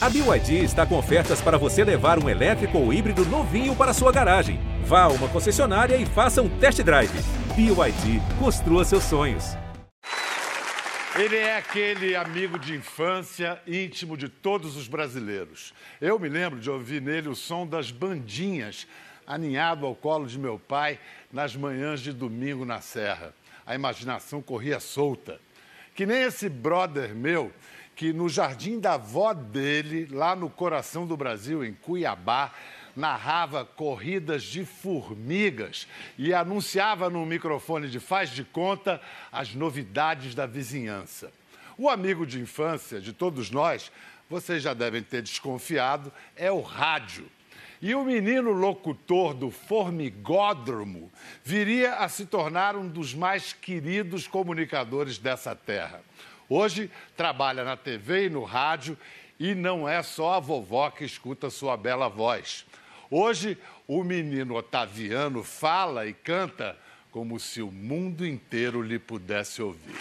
A BYD está com ofertas para você levar um elétrico ou híbrido novinho para sua garagem. Vá a uma concessionária e faça um test drive. BYD, construa seus sonhos. Ele é aquele amigo de infância íntimo de todos os brasileiros. Eu me lembro de ouvir nele o som das bandinhas, aninhado ao colo de meu pai nas manhãs de domingo na Serra. A imaginação corria solta. Que nem esse brother meu que no jardim da avó dele, lá no coração do Brasil, em Cuiabá, narrava corridas de formigas e anunciava no microfone de faz de conta as novidades da vizinhança. O amigo de infância de todos nós, vocês já devem ter desconfiado, é o rádio. E o menino locutor do Formigódromo viria a se tornar um dos mais queridos comunicadores dessa terra. Hoje trabalha na TV e no rádio e não é só a vovó que escuta sua bela voz. Hoje o menino Otaviano fala e canta como se o mundo inteiro lhe pudesse ouvir.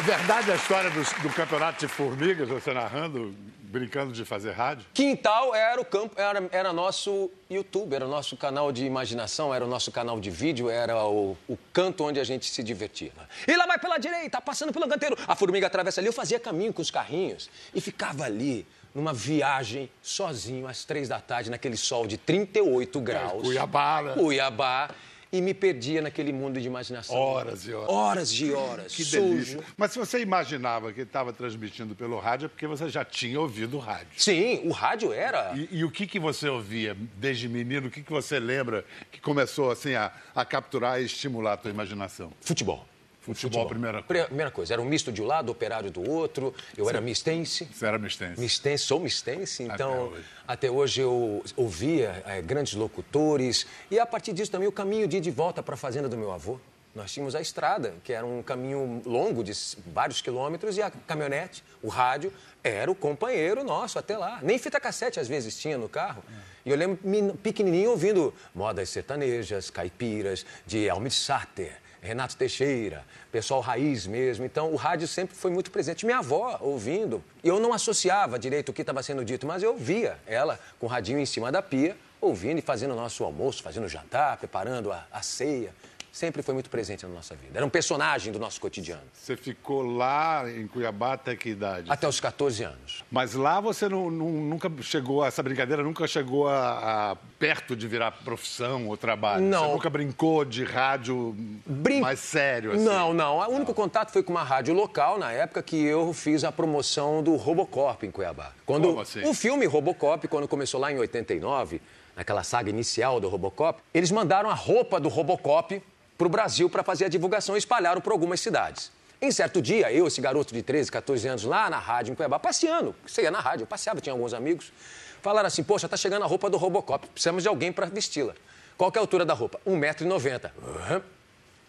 Verdade a história do, do campeonato de formigas, você narrando, brincando de fazer rádio? Quintal era o campo, era, era nosso YouTube, era o nosso canal de imaginação, era o nosso canal de vídeo, era o, o canto onde a gente se divertia. E lá vai pela direita, passando pelo canteiro. A formiga atravessa ali, eu fazia caminho com os carrinhos e ficava ali numa viagem sozinho às três da tarde, naquele sol de 38 graus. É, Cuiabá, né? Cuiabá e me perdia naquele mundo de imaginação. Horas e horas. Horas de horas. Que sujo. delícia. Mas se você imaginava que estava transmitindo pelo rádio, é porque você já tinha ouvido o rádio. Sim, o rádio era. E, e o que, que você ouvia desde menino? O que, que você lembra que começou assim a, a capturar e estimular a tua imaginação? Futebol. Futebol, primeira coisa. Primeira coisa, era um misto de um lado, operário do outro. Eu era mistense. Você era mistense. Mistense, sou mistense, então hoje. até hoje eu ouvia eh, grandes locutores e a partir disso também o caminho de ir de volta para a fazenda do meu avô. Nós tínhamos a estrada, que era um caminho longo de vários quilômetros e a caminhonete, o rádio, era o companheiro nosso até lá. Nem fita cassete às vezes tinha no carro. E eu lembro pequenininho ouvindo modas sertanejas, caipiras, de Almir Sater, Renato Teixeira, pessoal raiz mesmo. Então, o rádio sempre foi muito presente. Minha avó ouvindo. Eu não associava direito o que estava sendo dito, mas eu via ela com o radinho em cima da pia, ouvindo e fazendo o nosso almoço, fazendo o jantar, preparando a, a ceia. Sempre foi muito presente na nossa vida. Era um personagem do nosso cotidiano. Você ficou lá em Cuiabá até que idade? Até os 14 anos. Mas lá você não- não- nunca chegou, essa brincadeira nunca chegou a, a perto de virar profissão ou trabalho? Não. Você nunca brincou de rádio Brin- mais sério? Assim? Não, não. O único contato foi com uma rádio local, na época que eu fiz a promoção do Robocop em Cuiabá. Quando Como assim? O filme Robocop, quando começou lá em 89, naquela saga inicial do Robocop, eles mandaram a roupa do Robocop para o Brasil para fazer a divulgação e espalharam por algumas cidades. Em certo dia, eu, esse garoto de 13, 14 anos, lá na rádio em Cuiabá, passeando, você ia na rádio, eu passeava, tinha alguns amigos, falaram assim, poxa, tá chegando a roupa do Robocop, precisamos de alguém para vesti-la. Qual que é a altura da roupa? 1,90m. Uhum.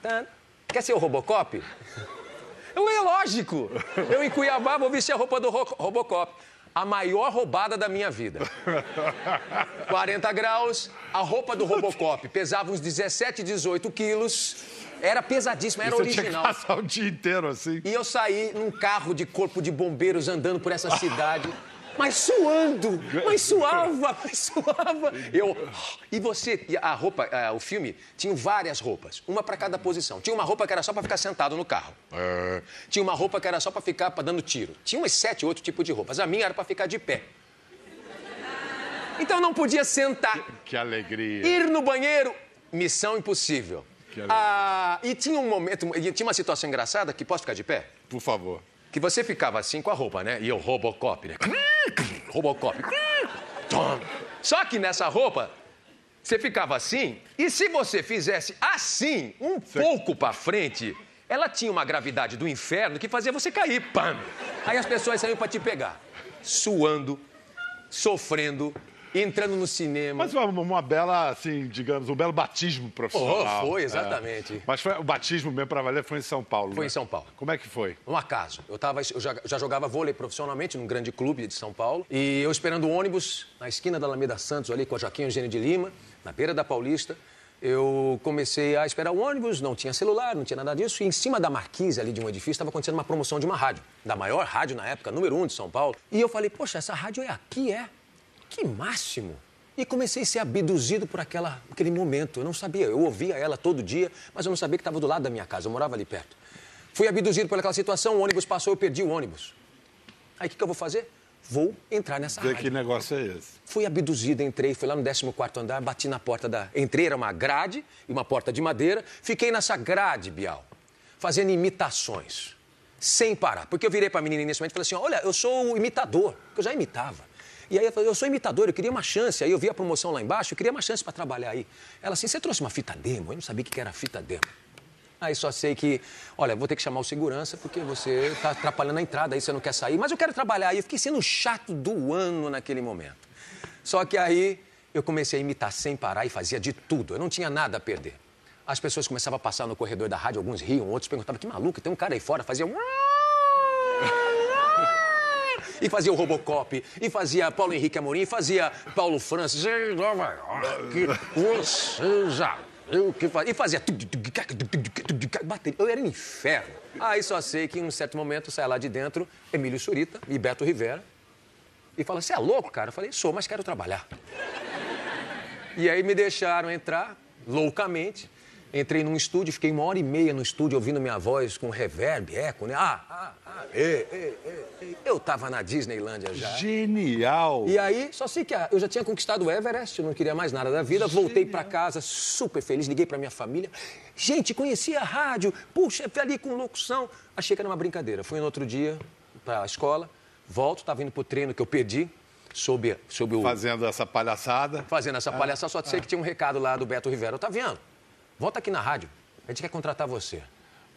Tá. Quer ser o Robocop? Eu, é lógico. Eu em Cuiabá vou vestir a roupa do Ro- Robocop. A maior roubada da minha vida. 40 graus, a roupa do Robocop pesava uns 17, 18 quilos. Era pesadíssima, era Você tinha que original. passar o dia inteiro assim. E eu saí num carro de corpo de bombeiros andando por essa cidade. Mas suando, mas suava, mas suava. Eu, e você, a roupa, ah, o filme tinha várias roupas, uma para cada posição. Tinha uma roupa que era só para ficar sentado no carro. Ah. Tinha uma roupa que era só para ficar pra- dando tiro. Tinha umas sete, oito tipos de roupas. A minha era para ficar de pé. Então não podia sentar. Que alegria. Ir no banheiro, missão impossível. Que alegria. Ah, e tinha um momento, tinha uma situação engraçada que posso ficar de pé? Por favor. Que você ficava assim com a roupa, né? E eu, Robocop, né? Robocop. Só que nessa roupa, você ficava assim, e se você fizesse assim, um pouco pra frente, ela tinha uma gravidade do inferno que fazia você cair. Pam! Aí as pessoas saíam pra te pegar. Suando, sofrendo, entrando no cinema. Mas uma, uma bela, assim, digamos, um belo batismo profissional. Oh, foi, É. exatamente. Mas foi, o batismo mesmo para valer foi em São Paulo. Foi né? em São Paulo. Como é que foi? Um acaso. Eu, tava, eu já, já jogava vôlei profissionalmente num grande clube de São Paulo. E eu esperando o ônibus na esquina da Alameda Santos, ali com a Joaquim Eugênio de Lima, na beira da Paulista. eu comecei a esperar o ônibus, não tinha celular, não tinha nada disso, e em cima da marquise ali de um edifício estava acontecendo uma promoção de uma rádio, da maior rádio na época, número um de São Paulo. E eu falei, poxa, essa rádio é aqui, é? Que máximo! E comecei a ser abduzido por aquela, aquele momento. Eu não sabia, eu ouvia ela todo dia, mas eu não sabia que estava do lado da minha casa, eu morava ali perto. Fui abduzido por aquela situação, o ônibus passou, eu perdi o ônibus. Aí o que, que eu vou fazer? Vou entrar nessa Vê rádio. que negócio é esse. Fui abduzido, entrei, fui lá no 14 andar, bati na porta da. Entrei, era uma grade e uma porta de madeira. Fiquei nessa grade, Bial, fazendo imitações, sem parar. Porque eu virei para a menina nesse momento e falei assim: olha, eu sou o imitador, porque eu já imitava. E aí eu falei, eu sou imitador, eu queria uma chance. Aí eu vi a promoção lá embaixo, eu queria uma chance para trabalhar aí. Ela assim, você trouxe uma fita demo? Eu não sabia o que era fita demo. Aí só sei que, olha, vou ter que chamar o segurança porque você está atrapalhando a entrada, aí você não quer sair, mas eu quero trabalhar. aí. eu fiquei sendo chato do ano naquele momento. Só que aí eu comecei a imitar sem parar e fazia de tudo. Eu não tinha nada a perder. As pessoas começavam a passar no corredor da rádio, alguns riam, outros perguntavam, que maluco, tem um cara aí fora, fazia... E fazia o Robocop, e fazia Paulo Henrique Amorim, e fazia Paulo Francis. Ei, Nova York, você já viu que fazia... E fazia... bateria. Eu era um inferno. Aí só sei que em um certo momento sai lá de dentro Emílio Surita e Beto Rivera e fala: Você é louco, cara? Eu falei: Sou, mas quero trabalhar. E aí me deixaram entrar loucamente. Entrei num estúdio, fiquei uma hora e meia no estúdio ouvindo minha voz com reverb, eco, né? Ah, ah, ah, ei, ei, ei, ei. Eu tava na Disneylândia já. Genial! E aí, só sei que ah, eu já tinha conquistado o Everest, eu não queria mais nada da vida. Voltei para casa super feliz, liguei para minha família. Gente, conheci a rádio, puxa, ali com locução. Achei que era uma brincadeira. Fui no outro dia para a escola, volto, estava indo pro treino que eu perdi, sob, sob o. Fazendo essa palhaçada. Fazendo essa palhaçada, só sei que tinha um recado lá do Beto Rivera. Otaviano, volta aqui na rádio, a gente quer contratar você.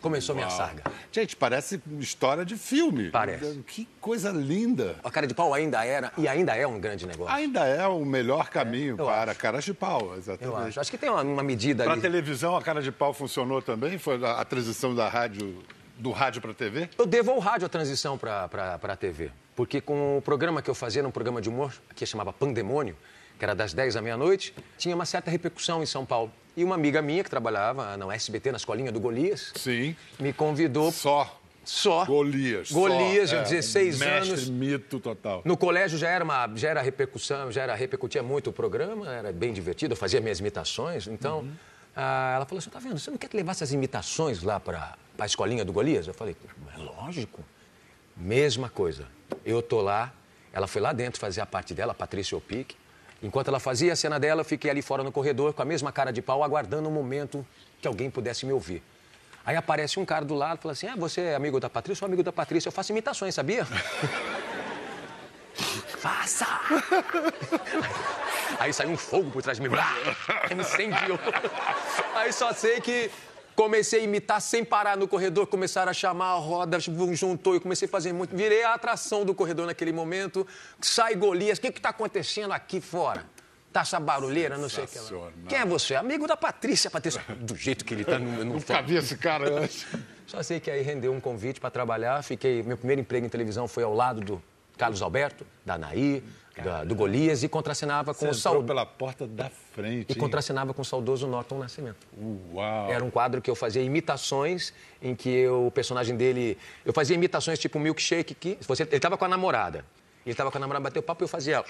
Começou minha Uau. saga. Gente, parece história de filme. Parece. Que coisa linda. A cara de pau ainda era e ainda é um grande negócio. Ainda é o melhor caminho eu para acho. caras de pau, Eu exatamente. acho. Acho que tem uma, uma medida Para ali. televisão, a cara de pau funcionou também? Foi a, a transição da rádio, do rádio para TV? Eu devo ao rádio a transição para a TV. Porque com o programa que eu fazia, era um programa de humor, que chamava Pandemônio, que era das 10 à meia-noite, tinha uma certa repercussão em São Paulo. E uma amiga minha que trabalhava na SBT, na escolinha do Golias, Sim. me convidou Só. só. Golias. Golias, só, de 16 mestre, anos. mito total. No colégio já era uma, já era repercussão, já era repercutia muito o programa, era bem divertido, eu fazia minhas imitações. Então, ah, ela falou assim: tá vendo? Você não quer que levar essas imitações lá para a escolinha do Golias? Eu falei: é lógico. Mesma coisa. Eu tô lá, ela foi lá dentro fazer a parte dela, a Patrícia Opic. Enquanto ela fazia a cena dela, eu fiquei ali fora no corredor com a mesma cara de pau, aguardando o momento que alguém pudesse me ouvir. Aí aparece um cara do lado e fala assim: Ah, você é amigo da Patrícia? Sou amigo da Patrícia, eu faço imitações, sabia? Faça! Aí saiu um fogo por trás de mim, incendiou. Aí só sei que comecei a imitar sem parar no corredor, começaram a chamar a roda, juntou e comecei a fazer muito. Virei a atração do corredor naquele momento. Sai Golias, o que está acontecendo aqui fora? Tá essa barulheira, não sei o que lá. Quem é você? Amigo da Patrícia, Patrícia. Do jeito que ele tá no, no Nunca vi esse cara antes. só sei que aí rendeu um convite para trabalhar. Fiquei, meu primeiro emprego em televisão foi ao lado do Carlos Alberto, da Anaí, da- do Golias e contracenava com Você o saudoso pela porta da frente. e hein? contracenava com o saudoso Norton Nascimento. Uau. Era um quadro que eu fazia imitações em que eu, o personagem dele, eu fazia imitações tipo milkshake que você, ele estava com a namorada. Ele estava com a namorada, bateu papo e eu fazia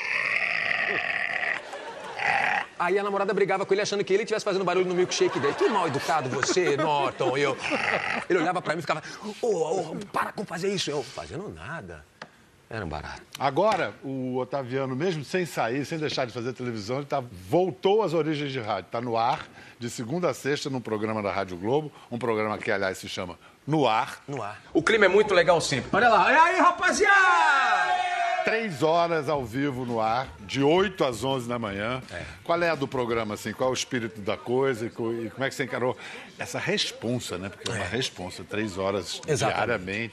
Aí a namorada brigava com ele achando que ele estivesse fazendo barulho no milkshake dele. Que mal educado você, Norton. E eu. Ele olhava pra mim e ficava, ô, ô, para com fazer isso. Eu, fazendo nada. Era um barato. Agora, o Otaviano, mesmo sem sair, sem deixar de fazer televisão, ele tá, voltou às origens de rádio. Está no ar, de segunda a sexta, num programa da Rádio Globo. Um programa que, aliás, se chama No Ar. No ar. O clima é muito legal sempre. Olha lá. E aí, rapaziada? Três horas ao vivo no ar, de 8 às 11 da manhã. Qual é a do programa, assim? Qual é o espírito da coisa e co- como é que você encarou essa responsa, né? Porque é uma responsa, três horas Exatamente.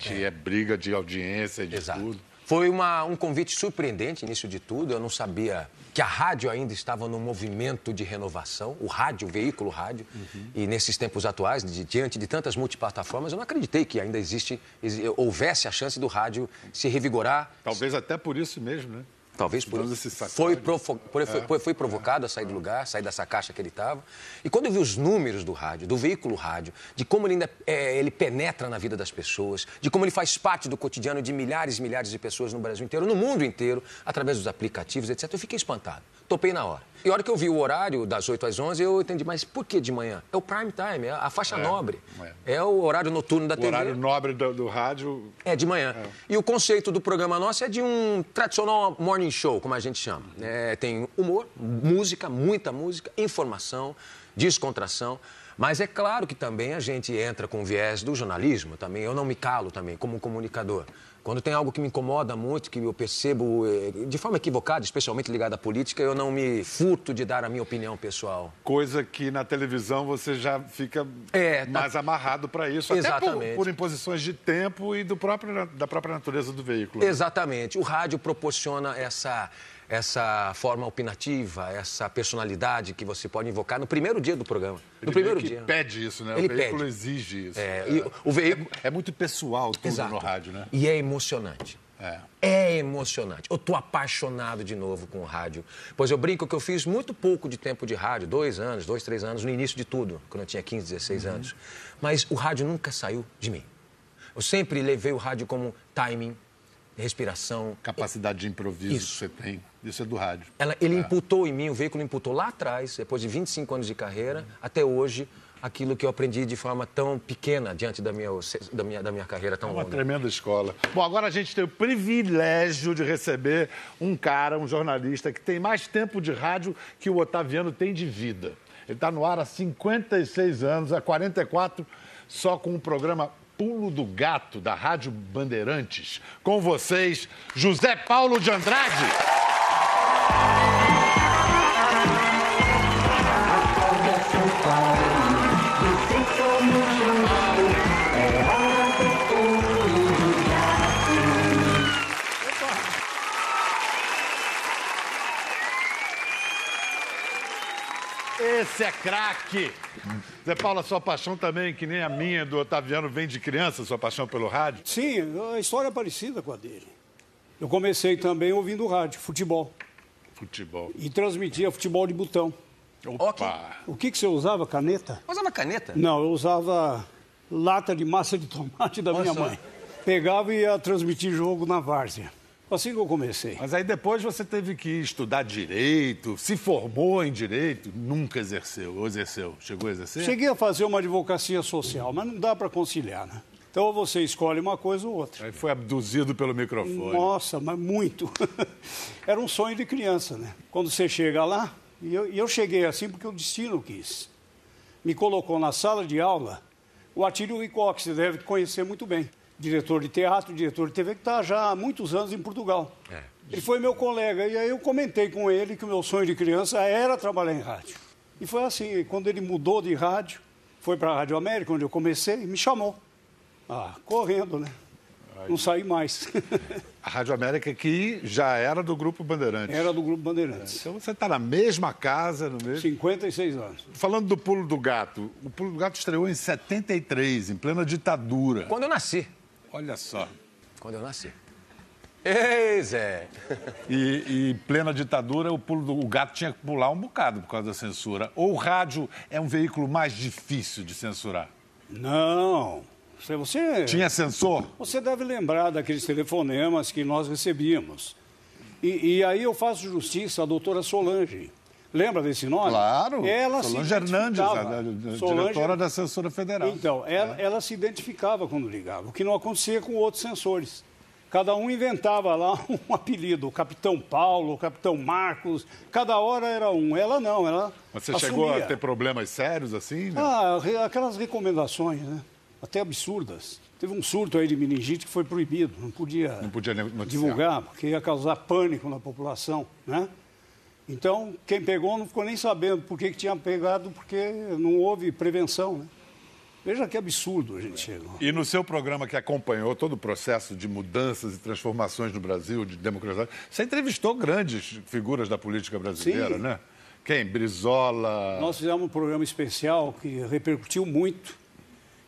diariamente, é. briga de audiência, de Exato. tudo. Foi uma- um convite surpreendente, início de tudo. Eu não sabia que a rádio ainda estava num movimento de renovação, o rádio, o veículo rádio. E nesses tempos atuais, de- diante de tantas multiplataformas, eu não acreditei que ainda existe, exi- houvesse a chance do rádio se revigorar, Talvez até por isso mesmo, né? Talvez por foi, profo- por- foi, foi- foi provocado a sair do lugar, sair dessa caixa que ele estava. E quando eu vi os números do rádio, do veículo rádio, de como ele ainda é, ele penetra na vida das pessoas, de como ele faz parte do cotidiano de milhares e milhares de pessoas no Brasil inteiro, no mundo inteiro, através dos aplicativos, etc., eu fiquei espantado. Topei na hora. E a hora que eu vi o horário das 8 às 11, eu entendi, mas por que de manhã? É o prime time, é a faixa nobre. É. o horário noturno da O TV. horário nobre do, do rádio. É, de manhã. E o conceito do programa nosso é de um tradicional morning show, como a gente chama. É, tem humor, música, muita música, informação, descontração. Mas é claro que também a gente entra com o viés do jornalismo também. Eu não me calo também, como um comunicador. Quando tem algo que me incomoda muito, que eu percebo eh, de forma equivocada, especialmente ligada à política, eu não me furto de dar a minha opinião pessoal. Coisa que na televisão você já fica É, tá- mais amarrado para isso. Até Exatamente. por, por imposições de tempo e do próprio, da própria natureza do veículo. Exatamente. O rádio proporciona essa, essa forma opinativa, essa personalidade que você pode invocar no primeiro dia do programa. Ele no primeiro dia. pede isso, né? Ele o veículo pede. exige isso. É, e o veículo. É muito pessoal tudo Exato. no rádio, né? E é emocionante. É. É emocionante. Eu tô apaixonado de novo com o rádio. Pois eu brinco que eu fiz muito pouco de tempo de rádio, dois anos, dois, três anos, no início de tudo, quando eu tinha 15, 16 Uhum. anos. Mas o rádio nunca saiu de mim. Eu sempre levei o rádio como timing, respiração. Capacidade de improviso Isso. que você tem. Isso é do rádio. Ela- ele imputou em mim, o veículo imputou lá atrás, depois de 25 anos de carreira, até hoje, aquilo que eu aprendi de forma tão pequena diante da minha, da minha, da minha carreira tão É uma longa. tremenda escola. Bom, agora a gente tem o privilégio de receber um cara, um jornalista, que tem mais tempo de rádio que o Otaviano tem de vida. Ele está no ar há 56 anos, há 44, só com o programa Pulo do Gato, da Rádio Bandeirantes. Com vocês, José Paulo de Andrade. Esse é craque! Zé Paulo, a sua paixão também, que nem a minha do Otaviano, vem de criança, sua paixão pelo rádio? Sim, a história é parecida com a dele. Eu comecei também ouvindo rádio, futebol, Futebol. e transmitia futebol de botão. Opa! O que, que você usava, caneta? Uma caneta? Não, eu usava lata de massa de tomate da minha Nossa. mãe. Pegava e ia transmitir jogo na várzea. Assim que eu comecei. Mas aí depois você teve que estudar direito, se formou em direito, nunca exerceu. Ou exerceu? Chegou a exercer? Cheguei a fazer uma advocacia social, mas não dá para conciliar, né? Então ou você escolhe uma coisa ou outra. Aí foi abduzido pelo microfone. Nossa, mas muito. Era um sonho de criança, né? Quando você chega lá, e eu, e eu cheguei assim porque o destino quis. Me colocou na sala de aula o Atílio Ricoque, você deve conhecer muito bem. Diretor de teatro, diretor de TV, que está já há muitos anos em Portugal. Ele foi meu colega, e aí eu comentei com ele que o meu sonho de criança era trabalhar em rádio. E foi assim, quando ele mudou de rádio, foi para a Rádio América, onde eu comecei, me chamou. Ah, correndo, né? Não saí mais. A Rádio América que já era do Grupo Bandeirantes. Era do Grupo Bandeirantes. Então você está na mesma casa, no mesmo... 56 anos. Falando do Pulo do Gato, o Pulo do Gato estreou em 73, em plena ditadura. Quando eu nasci. Olha só. Quando eu nasci. Ei, Zé. E, e em plena ditadura, o, pulo do, o gato tinha que pular um bocado por causa da censura. Ou o rádio é um veículo mais difícil de censurar? Não. Você, Tinha censor? você deve lembrar daqueles telefonemas que nós recebíamos. E, e aí eu faço justiça à doutora Solange. Lembra desse nome? Claro. Ela Solange Hernandes, a, Solange- diretora da censura federal. Então, ela, ela se identificava quando ligava, o que não acontecia com outros censores. Cada um inventava lá um apelido, o Capitão Paulo, o Capitão Marcos, cada hora era um. Ela não, ela Você assumia. chegou a ter problemas sérios assim? né? Ah, aquelas recomendações, né? Até absurdas. Teve um surto aí de meningite que foi proibido, não podia, Não podia divulgar, porque ia causar pânico na população, né? Então, quem pegou não ficou nem sabendo por que, que tinha pegado, porque não houve prevenção, né? Veja que absurdo a gente chegou. E no seu programa que acompanhou todo o processo de mudanças e transformações no Brasil, de democratização, você entrevistou grandes figuras da política brasileira, Sim. né? Quem? Brizola. Nós fizemos um programa especial que repercutiu muito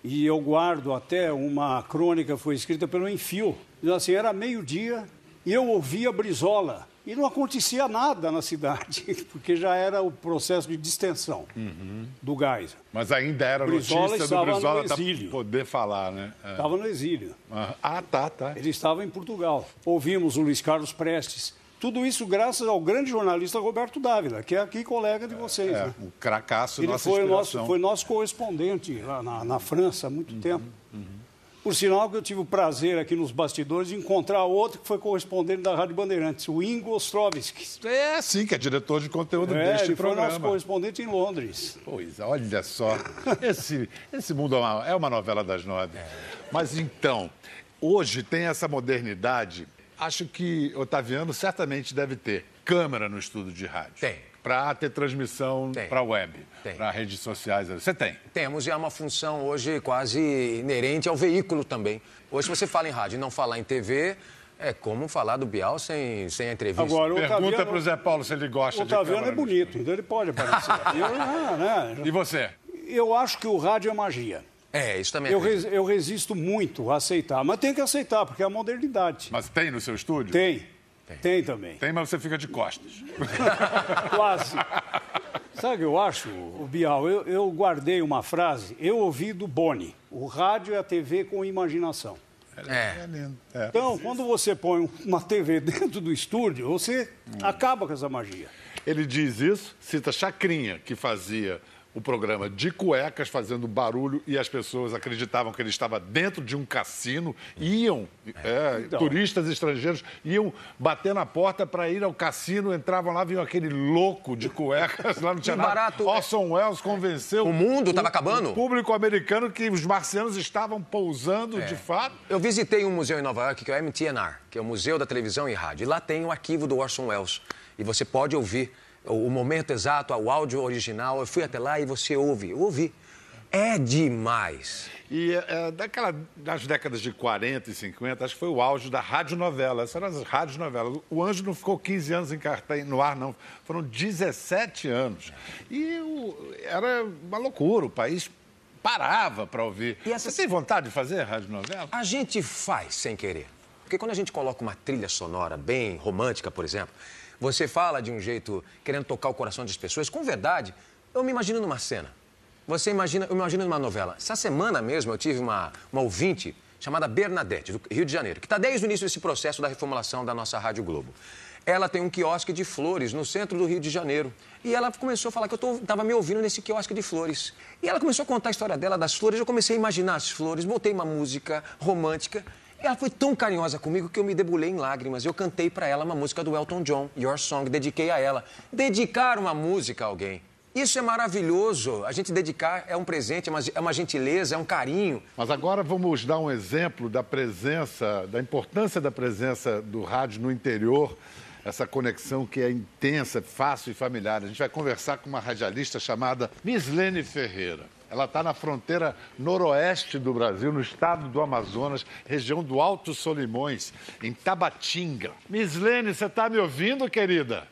e eu guardo até uma crônica foi escrita pelo Enfio. Diz assim, era meio-dia e eu ouvia Brizola. E não acontecia nada na cidade, porque já era o processo de distensão Uhum. do gás. Mas ainda era Brizola notícia do no Brizola tá exílio. poder falar, né? É. Estava no exílio. Ah, tá, tá. Ele estava em Portugal. Ouvimos o Luiz Carlos Prestes. Tudo isso graças ao grande jornalista Roberto Dávila, que é aqui colega de vocês. É, né? o cracaço, Ele nossa foi nosso, foi nosso correspondente lá na, na França há muito Uhum, tempo. Por sinal que eu tive o prazer aqui nos bastidores de encontrar outro que foi correspondente da Rádio Bandeirantes, o Ingo Ostrovski. É, sim, que é diretor de conteúdo É, deste ele foi nosso programa. correspondente em Londres. Pois, olha só. Esse, esse mundo é uma, é uma novela das nove. Mas então, hoje tem essa modernidade. Acho que Otaviano certamente deve ter câmera no estúdio de rádio. Tem. Para ter transmissão para web, Tem. para redes sociais. Você tem. Temos e é uma função hoje quase inerente ao veículo também. Hoje, se você fala em rádio e não falar em TV, é como falar do Bial sem, sem a entrevista. Agora, o Pergunta para o Zé Paulo se ele gosta o de Otaviano é bonito, então ele pode aparecer. eu, ah, né? E você? eu acho que o rádio é magia. É, isso também Eu, acredito. res- eu resisto muito a aceitar, mas tem que aceitar, porque é a modernidade. Mas tem no seu estúdio? Tem. Tem também. Tem, mas você fica de costas. Quase. Sabe o que eu acho, o Bial? Eu, eu guardei uma frase, eu ouvi do Boni. O rádio é a TV com imaginação. É. lindo. É. Então, quando você põe uma TV dentro do estúdio, você acaba com essa magia. Ele diz isso, cita Chacrinha, que fazia o programa de cuecas, fazendo barulho, e as pessoas acreditavam que ele estava dentro de um cassino, iam, é, Então. turistas estrangeiros, iam bater na porta para ir ao cassino, entravam lá, viam aquele louco de cuecas, lá não tinha Que nada. barato. Orson Welles convenceu O mundo tava o- acabando? O público americano que os marcianos estavam pousando de fato. Eu visitei um museu em Nova York, que é o MTNR, que é o Museu da Televisão e Rádio. E lá tem o arquivo do Orson Welles. E você pode ouvir o, momento exato, o áudio original. Eu fui até lá e você ouve. Eu ouvi. É demais. E é, daquela, das décadas de 40 e 50, acho que foi o auge da radionovela. Essas eram as radionovelas. O Anjo não ficou 15 anos em cartaz, no ar, não. Foram 17 anos. E o- era uma loucura, o país parava para ouvir. E essa- Você tem vontade de fazer radionovela? A gente faz sem querer. Porque quando a gente coloca uma trilha sonora bem romântica, por exemplo, você fala de um jeito querendo tocar o coração das pessoas, com verdade, eu me imagino numa cena. Você imagina, eu me imagino numa novela. Essa semana mesmo eu tive uma, uma ouvinte chamada Bernadette, do Rio de Janeiro, que está desde o início desse processo da reformulação da nossa Rádio Globo. Ela tem um quiosque de flores no centro do Rio de Janeiro. E ela começou a falar que eu estava me ouvindo nesse quiosque de flores. E ela começou a contar a história dela das flores. Eu comecei a imaginar as flores, botei uma música romântica. Ela foi tão carinhosa comigo que eu me debulhei em lágrimas. Eu cantei para ela uma música do Elton John, Your Song, dediquei a ela. Dedicar uma música a alguém. Isso é maravilhoso. A gente dedicar é um presente, é uma, é uma gentileza, é um carinho. Mas agora vamos dar um exemplo da presença, da importância da presença do rádio no interior, essa conexão que é intensa, fácil e familiar. A gente vai conversar com uma radialista chamada Mislene Ferreira. Ela está na fronteira noroeste do Brasil, no estado do Amazonas, região do Alto Solimões, em Tabatinga. Mislene, você está me ouvindo, querida?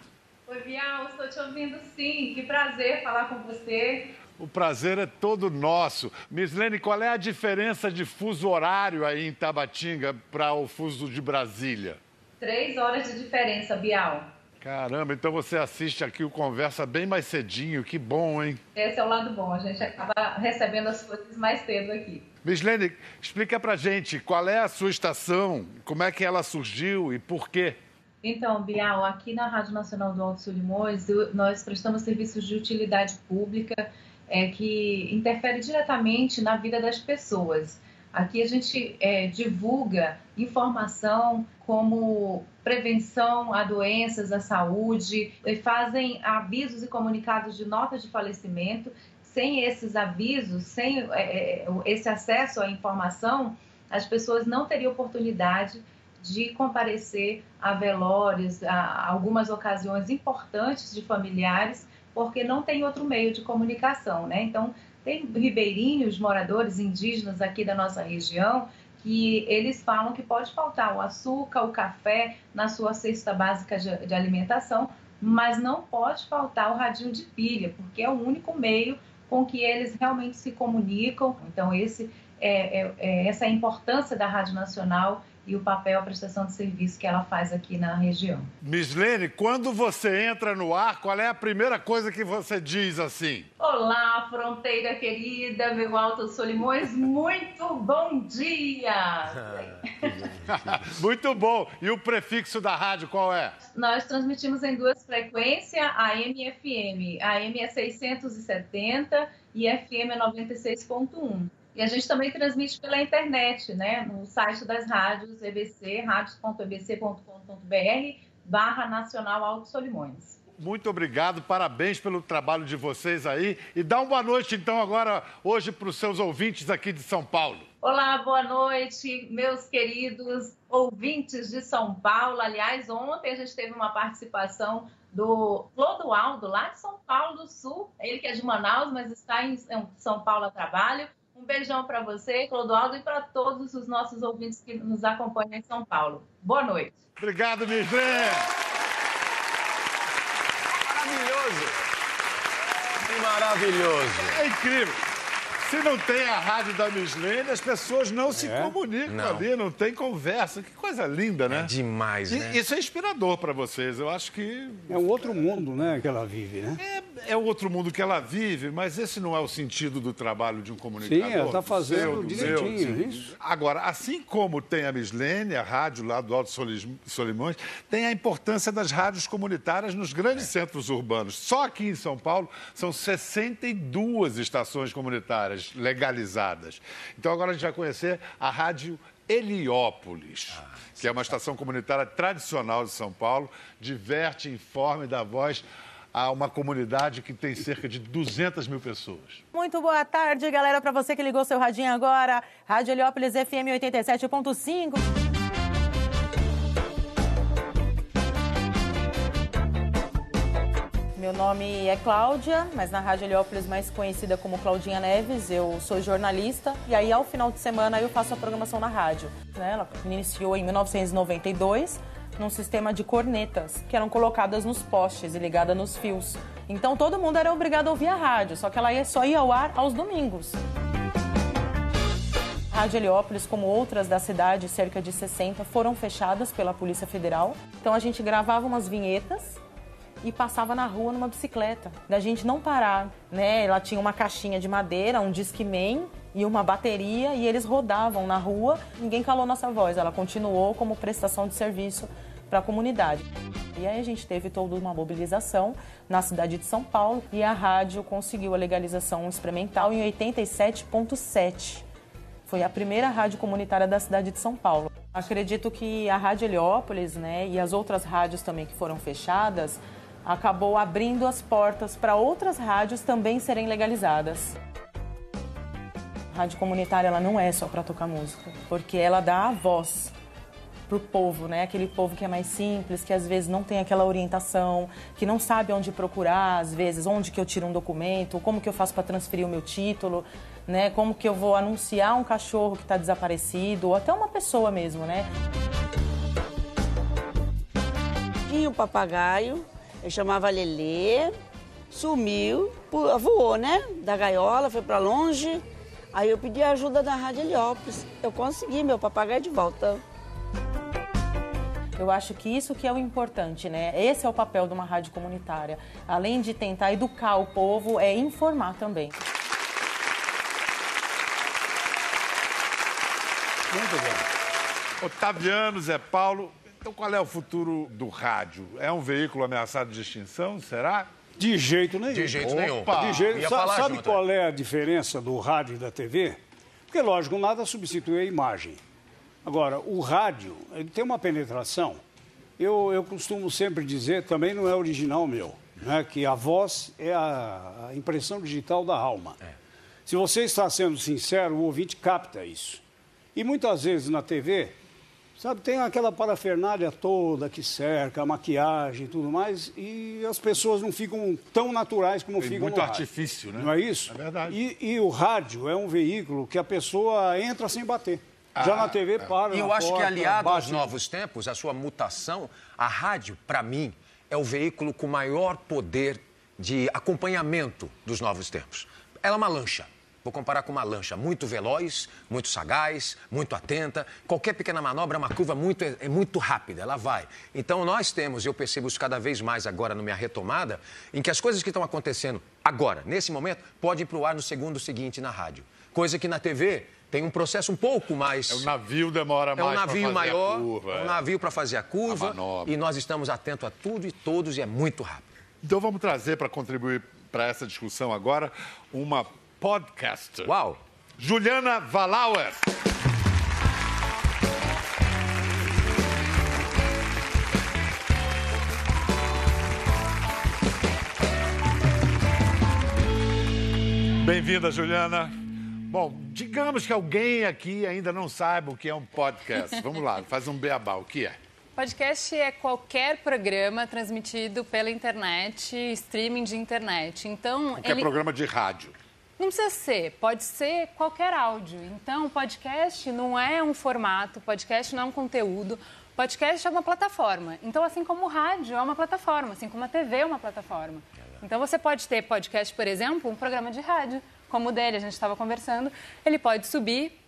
Oi, Bial, estou te ouvindo sim. Que prazer falar com você. O prazer é todo nosso. Mislene, qual é a diferença de fuso horário aí em Tabatinga para o fuso de Brasília? Três horas de diferença, Bial. Caramba, então você assiste aqui o Conversa bem mais cedinho, que bom, hein? Esse é o lado bom, a gente acaba recebendo as coisas mais cedo aqui. Mislene, explica pra gente qual é a sua estação, como é que ela surgiu e por quê? Então, Bial, aqui na Rádio Nacional do Alto Solimões, eu- nós prestamos serviços de utilidade pública é, que interfere diretamente na vida das pessoas. Aqui a gente é, divulga informação como prevenção a doenças, à saúde, fazem avisos e comunicados de notas de falecimento. Sem esses avisos, sem é, é, esse acesso à informação, as pessoas não teriam oportunidade de comparecer a velórios, a algumas ocasiões importantes de familiares, porque não tem outro meio de comunicação, né? Então, tem ribeirinhos, moradores indígenas aqui da nossa região, que eles falam que pode faltar o açúcar, o café na sua cesta básica de, alimentação, mas não pode faltar o radinho de pilha, porque é o único meio com que eles realmente se comunicam. Então, esse é, é, é essa é a importância da Rádio Nacional e o papel, a prestação de serviço que ela faz aqui na região. Mislene, quando você entra no ar, qual é a primeira coisa que você diz assim? Olá, fronteira querida, meu Alto Solimões, muito bom dia! muito bom! E o prefixo da rádio qual é? Nós transmitimos em duas frequências, AM e FM. AM é 670 e FM é 96.1. E a gente também transmite pela internet, né? No site das rádios EBC, radios.ebc.com.br barra Nacional Alto Solimões. Muito obrigado, parabéns pelo trabalho de vocês aí. E dá uma boa noite, então, agora, hoje, para os seus ouvintes aqui de São Paulo. Olá, boa noite, meus queridos ouvintes de São Paulo. Aliás, ontem a gente teve uma participação do Clodoaldo, lá de São Paulo do Sul. Ele que é de Manaus, mas está em São Paulo a trabalho. Um beijão para você, Clodoaldo, e para todos os nossos ouvintes que nos acompanham em São Paulo. Boa noite. Obrigado, Mislê. Maravilhoso. Que maravilhoso. É incrível. Se não tem a rádio da Mislene, as pessoas não se é? comunicam não. ali, não tem conversa. Que coisa linda, né? É demais, e, né? Isso é inspirador para vocês. Eu acho que. É um outro mundo, né, que ela vive, né? É, é outro mundo que ela vive, mas esse não é o sentido do trabalho de um comunicador. Sim, ela está fazendo seu, direitinho, meu, isso. Agora, assim como tem a Mislene, a rádio lá do Alto Solimões, tem a importância das rádios comunitárias nos grandes é. centros urbanos. Só aqui em São Paulo são 62 estações comunitárias legalizadas. Então agora a gente vai conhecer a Rádio Heliópolis, ah, que é uma estação comunitária tradicional de São Paulo, diverte, informa e dá voz a uma comunidade que tem cerca de 200 mil pessoas. Muito boa tarde, galera, para você que ligou seu radinho agora. Rádio Heliópolis FM 87.5. Meu nome é Cláudia, mas na Rádio Heliópolis mais conhecida como Claudinha Neves. Eu sou jornalista e aí ao final de semana eu faço a programação na rádio. Né? Ela iniciou em 1992 num sistema de cornetas que eram colocadas nos postes e ligadas nos fios. Então todo mundo era obrigado a ouvir a rádio, só que ela ia só ia ao ar aos domingos. Rádio Heliópolis, como outras da cidade, cerca de 60, foram fechadas pela Polícia Federal. Então a gente gravava umas vinhetas e passava na rua numa bicicleta. Da gente não parar, né? Ela tinha uma caixinha de madeira, um Discman e uma bateria e eles rodavam na rua. Ninguém calou nossa voz, ela continuou como prestação de serviço para a comunidade. E aí a gente teve toda uma mobilização na cidade de São Paulo e a rádio conseguiu a legalização experimental em 87.7. Foi a primeira rádio comunitária da cidade de São Paulo. Acredito que a Rádio Heliópolis, né, e as outras rádios também que foram fechadas, acabou abrindo as portas para outras rádios também serem legalizadas. A rádio comunitária ela não é só para tocar música, porque ela dá a voz para o povo, né? Aquele povo que é mais simples, que às vezes não tem aquela orientação, que não sabe onde procurar, às vezes onde que eu tiro um documento, como que eu faço para transferir o meu título, né? Como que eu vou anunciar um cachorro que está desaparecido ou até uma pessoa mesmo, né? Tinha o papagaio, ele chamava Lelê, sumiu, voou, né? Da gaiola, foi para longe. Aí eu pedi ajuda da Rádio Heliópolis. Eu consegui meu papagaio de volta. Eu acho que isso que é o importante, né? Esse é o papel de uma rádio comunitária. Além de tentar educar o povo, é informar também. Muito bem. Otaviano, Zé Paulo, então, qual é o futuro do rádio? É um veículo ameaçado de extinção, será? De jeito nenhum. De jeito nenhum. Opa, de jeito, sa sabe junto. qual é a diferença do rádio e da TV? Porque, lógico, nada substitui a imagem. Agora, o rádio, ele tem uma penetração. Eu, eu costumo sempre dizer, também não é original meu, né, que a voz é a, a impressão digital da alma. É. Se você está sendo sincero, o ouvinte capta isso. E muitas vezes na TV, Sabe, tem aquela parafernália toda que cerca, a maquiagem e tudo mais, e as pessoas não ficam tão naturais como tem ficam muito no artifício, rádio. né? Não é isso? É verdade. E, e, o rádio é um veículo que a pessoa entra sem bater. Ah, Já na TV para. E eu acho porta, que, aliado bate... aos novos tempos, a sua mutação, a rádio, para mim, é o veículo com maior poder de acompanhamento dos novos tempos. Ela é uma lancha. Vou comparar com uma lancha muito veloz, muito sagaz, muito atenta. Qualquer pequena manobra é uma curva muito, é muito rápida, ela vai. Então nós temos, eu percebo isso cada vez mais agora na minha retomada, em que as coisas que estão acontecendo agora, nesse momento, podem ir para o ar no segundo seguinte na rádio. Coisa que na TV tem um processo um pouco mais. É, o navio demora é mais. um navio maior, curva, é um é. navio para fazer a curva. A e nós estamos atentos a tudo e todos e é muito rápido. Então vamos trazer para contribuir para essa discussão agora uma podcaster. Uau! Juliana Valauer. Bem-vinda, Juliana. Bom, digamos que alguém aqui ainda não saiba o que é um podcast. Vamos lá, faz um beabá. O que é? Podcast é qualquer programa transmitido pela internet, streaming de internet. Então, Qualquer ele programa de rádio. Não precisa ser, pode ser qualquer áudio. Então, podcast não é um formato, podcast não é um conteúdo. Podcast é uma plataforma. Então, assim como o rádio é uma plataforma, assim como a TV é uma plataforma. Então, você pode ter podcast, por exemplo, um programa de rádio, como o dele, a gente estava conversando. Ele pode subir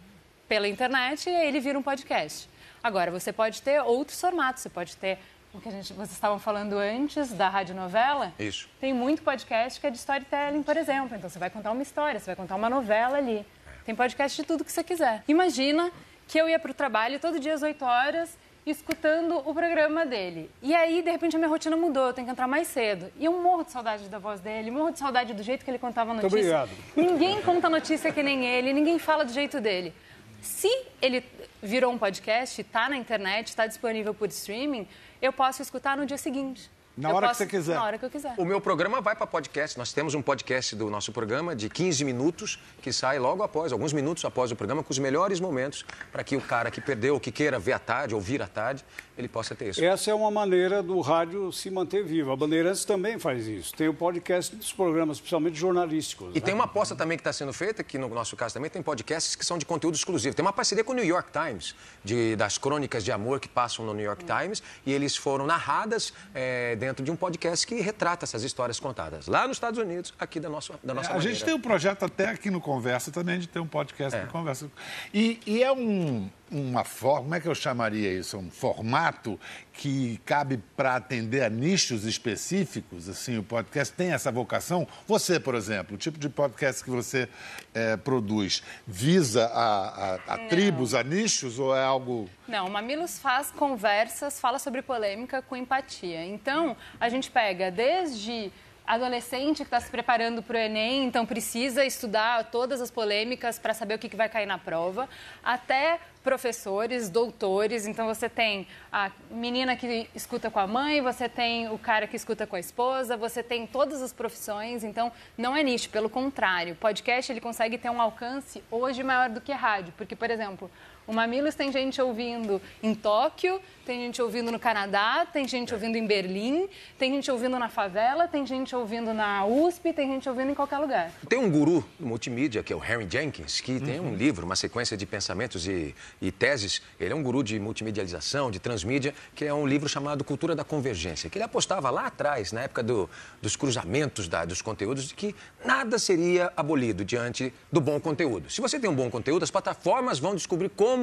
pela internet e ele vira um podcast. Agora, você pode ter outros formatos. Você pode ter o que a gente, vocês estavam falando antes da radionovela. Isso. Tem muito podcast que é de storytelling, por exemplo. Então, você vai contar uma história, você vai contar uma novela ali. Tem podcast de tudo que você quiser. Imagina que eu ia para o trabalho todo dia às 8 horas escutando o programa dele. E aí, de repente, a minha rotina mudou, eu tenho que entrar mais cedo. E eu morro de saudade da voz dele, morro de saudade do jeito que ele contava a Muito notícia. obrigado. Ninguém conta notícia que nem ele, ninguém fala do jeito dele. Se ele virou um podcast, está na internet, está disponível por streaming, eu posso escutar no dia seguinte. Na Eu hora que posso- você quiser. Na hora que eu quiser. O meu programa vai para podcast. Nós temos um podcast do nosso programa de 15 minutos que sai logo após, alguns minutos após o programa, com os melhores momentos para que o cara que perdeu, que queira ver à tarde, ouvir à tarde, ele possa ter isso. Essa é uma maneira do rádio se manter vivo. A Bandeirantes também faz isso. Tem o podcast dos programas, principalmente jornalísticos. E né? tem uma aposta também que está sendo feita, que no nosso caso também tem podcasts que são de conteúdo exclusivo. Tem uma parceria com o New York Times, de, das crônicas de amor que passam no New York Times, e eles foram narradas eh, dentro de um podcast que retrata essas histórias contadas lá nos Estados Unidos, aqui da nossa, da nossa É, a maneira. gente tem um projeto até aqui no Conversa também de ter um podcast É. de conversa. E, e é um, uma forma, como é que eu chamaria isso? Um formato que cabe para atender a nichos específicos, assim, o podcast tem essa vocação. Você, por exemplo, o tipo de podcast que você eh, produz visa a, a- a tribos, a nichos ou é algo... Não, o Mamilos faz conversas, fala sobre polêmica com empatia. Então, a gente pega desde adolescente que está se preparando para o Enem, então precisa estudar todas as polêmicas para saber o que, que vai cair na prova, até professores, doutores. Então, você tem a menina que escuta com a mãe, você tem o cara que escuta com a esposa, você tem todas as profissões. Então, não é nicho, pelo contrário. Podcast ele consegue ter um alcance hoje maior do que rádio. Porque, por exemplo, o Mamilos tem gente ouvindo em Tóquio, tem gente ouvindo no Canadá, tem gente ouvindo em Berlim, tem gente ouvindo na favela, tem gente ouvindo na USP, tem gente ouvindo em qualquer lugar. Tem um guru do multimídia, que é o Harry Jenkins, que tem um livro, uma sequência de pensamentos e, e teses. Ele é um guru de multimedialização, de transmídia, que é um livro chamado Cultura da Convergência, que ele apostava lá atrás, na época do- dos cruzamentos da- dos conteúdos, de que nada seria abolido diante do bom conteúdo. Se você tem um bom conteúdo, as plataformas vão descobrir como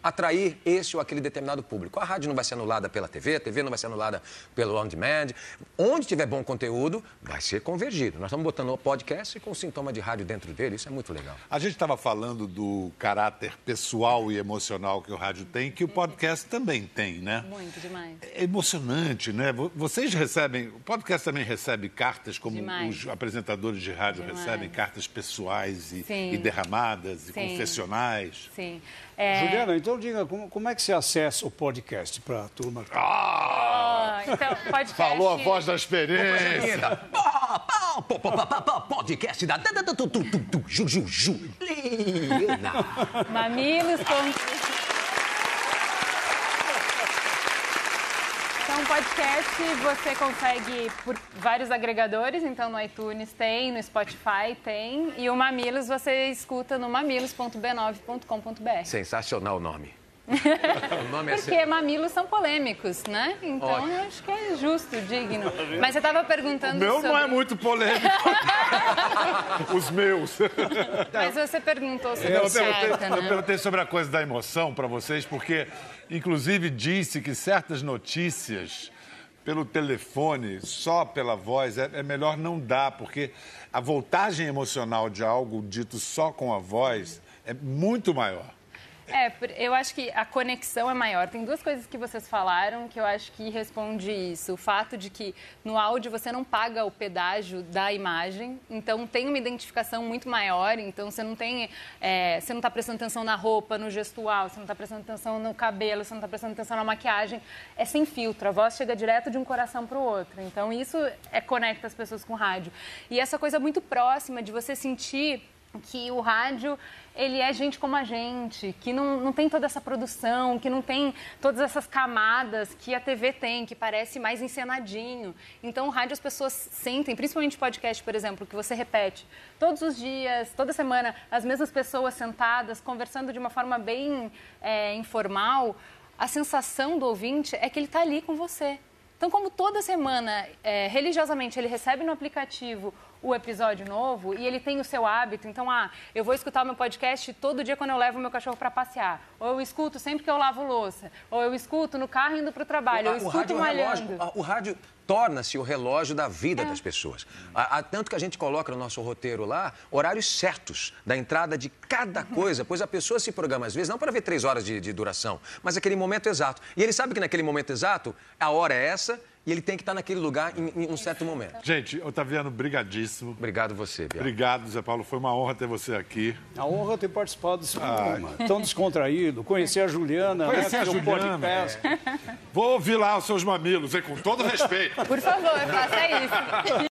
atrair esse ou aquele determinado público. A rádio não vai ser anulada pela TV, a TV não vai ser anulada pelo on demand. Onde tiver bom conteúdo, vai ser convergido. Nós estamos botando o podcast com sintoma de rádio dentro dele, isso é muito legal. A gente estava falando do caráter pessoal e emocional que o rádio tem, que o podcast também tem, né? Muito demais. É emocionante, né? Vo- Vocês recebem, o podcast também recebe cartas, como Demais. os apresentadores de rádio Demais. recebem cartas pessoais e, Sim. e derramadas e Sim. confessionais. Sim. É, Juliana, então diga, como, como é que você acessa o podcast para a turma? ah, então, podcast... Falou a voz da experiência. Podcast da Jujuju. Mamilos Então, podcast você consegue por vários agregadores, então no iTunes tem, no Spotify tem, e o Mamilos você escuta no mamilos.b9.com.br. Sensacional o nome. O nome é Porque sério. mamilos são polêmicos, né? Então Ótimo. eu acho que é justo, digno. Mas você estava perguntando O meu sobre... não é muito polêmico. Os meus. Mas você perguntou sobre Eu o certo, perguntei, eu né? perguntei sobre a coisa da emoção para vocês, porque, inclusive, disse que certas notícias pelo telefone, só pela voz, é, é melhor não dar, porque a voltagem emocional de algo dito só com a voz é muito maior. É, eu acho que a conexão é maior. Tem duas coisas que vocês falaram que eu acho que responde isso. O fato de que no áudio você não paga o pedágio da imagem, então tem uma identificação muito maior. Então você não tem, é, você não está prestando atenção na roupa, no gestual, você não está prestando atenção no cabelo, você não está prestando atenção na maquiagem. É sem filtro. A voz chega direto de um coração para o outro. Então isso é conecta as pessoas com o rádio. E essa coisa muito próxima de você sentir que o rádio ele é gente como a gente, que não, não tem toda essa produção, que não tem todas essas camadas que a TV tem, que parece mais encenadinho. Então, o rádio as pessoas sentem, principalmente podcast, por exemplo, que você repete todos os dias, toda semana, as mesmas pessoas sentadas, conversando de uma forma bem é, informal, a sensação do ouvinte é que ele está ali com você. Então, como toda semana, é, religiosamente, ele recebe no aplicativo o episódio novo e ele tem o seu hábito, então, ah, eu vou escutar o meu podcast todo dia quando eu levo o meu cachorro para passear, ou eu escuto sempre que eu lavo louça, ou eu escuto no carro indo para o trabalho, eu o escuto rádio, é um relógio, malhando. o rádio torna-se o relógio da vida É. das pessoas. Há, há tanto que a gente coloca no nosso roteiro lá horários certos da entrada de cada coisa, pois a pessoa se programa às vezes não para ver três horas de, de duração, mas aquele momento exato. E ele sabe que naquele momento exato a hora é essa e ele tem que estar naquele lugar em, em um certo momento. Gente, Otaviano, brigadíssimo. Obrigado você, Biel. Obrigado, Zé Paulo. Foi uma honra ter você aqui. A honra é ter participado desse programa. Tão descontraído. Conhecer a Juliana, Conhecer né, a é Juliana, podcast. Vou ouvir lá os seus mamilos, hein, com todo respeito. Por favor, faça isso.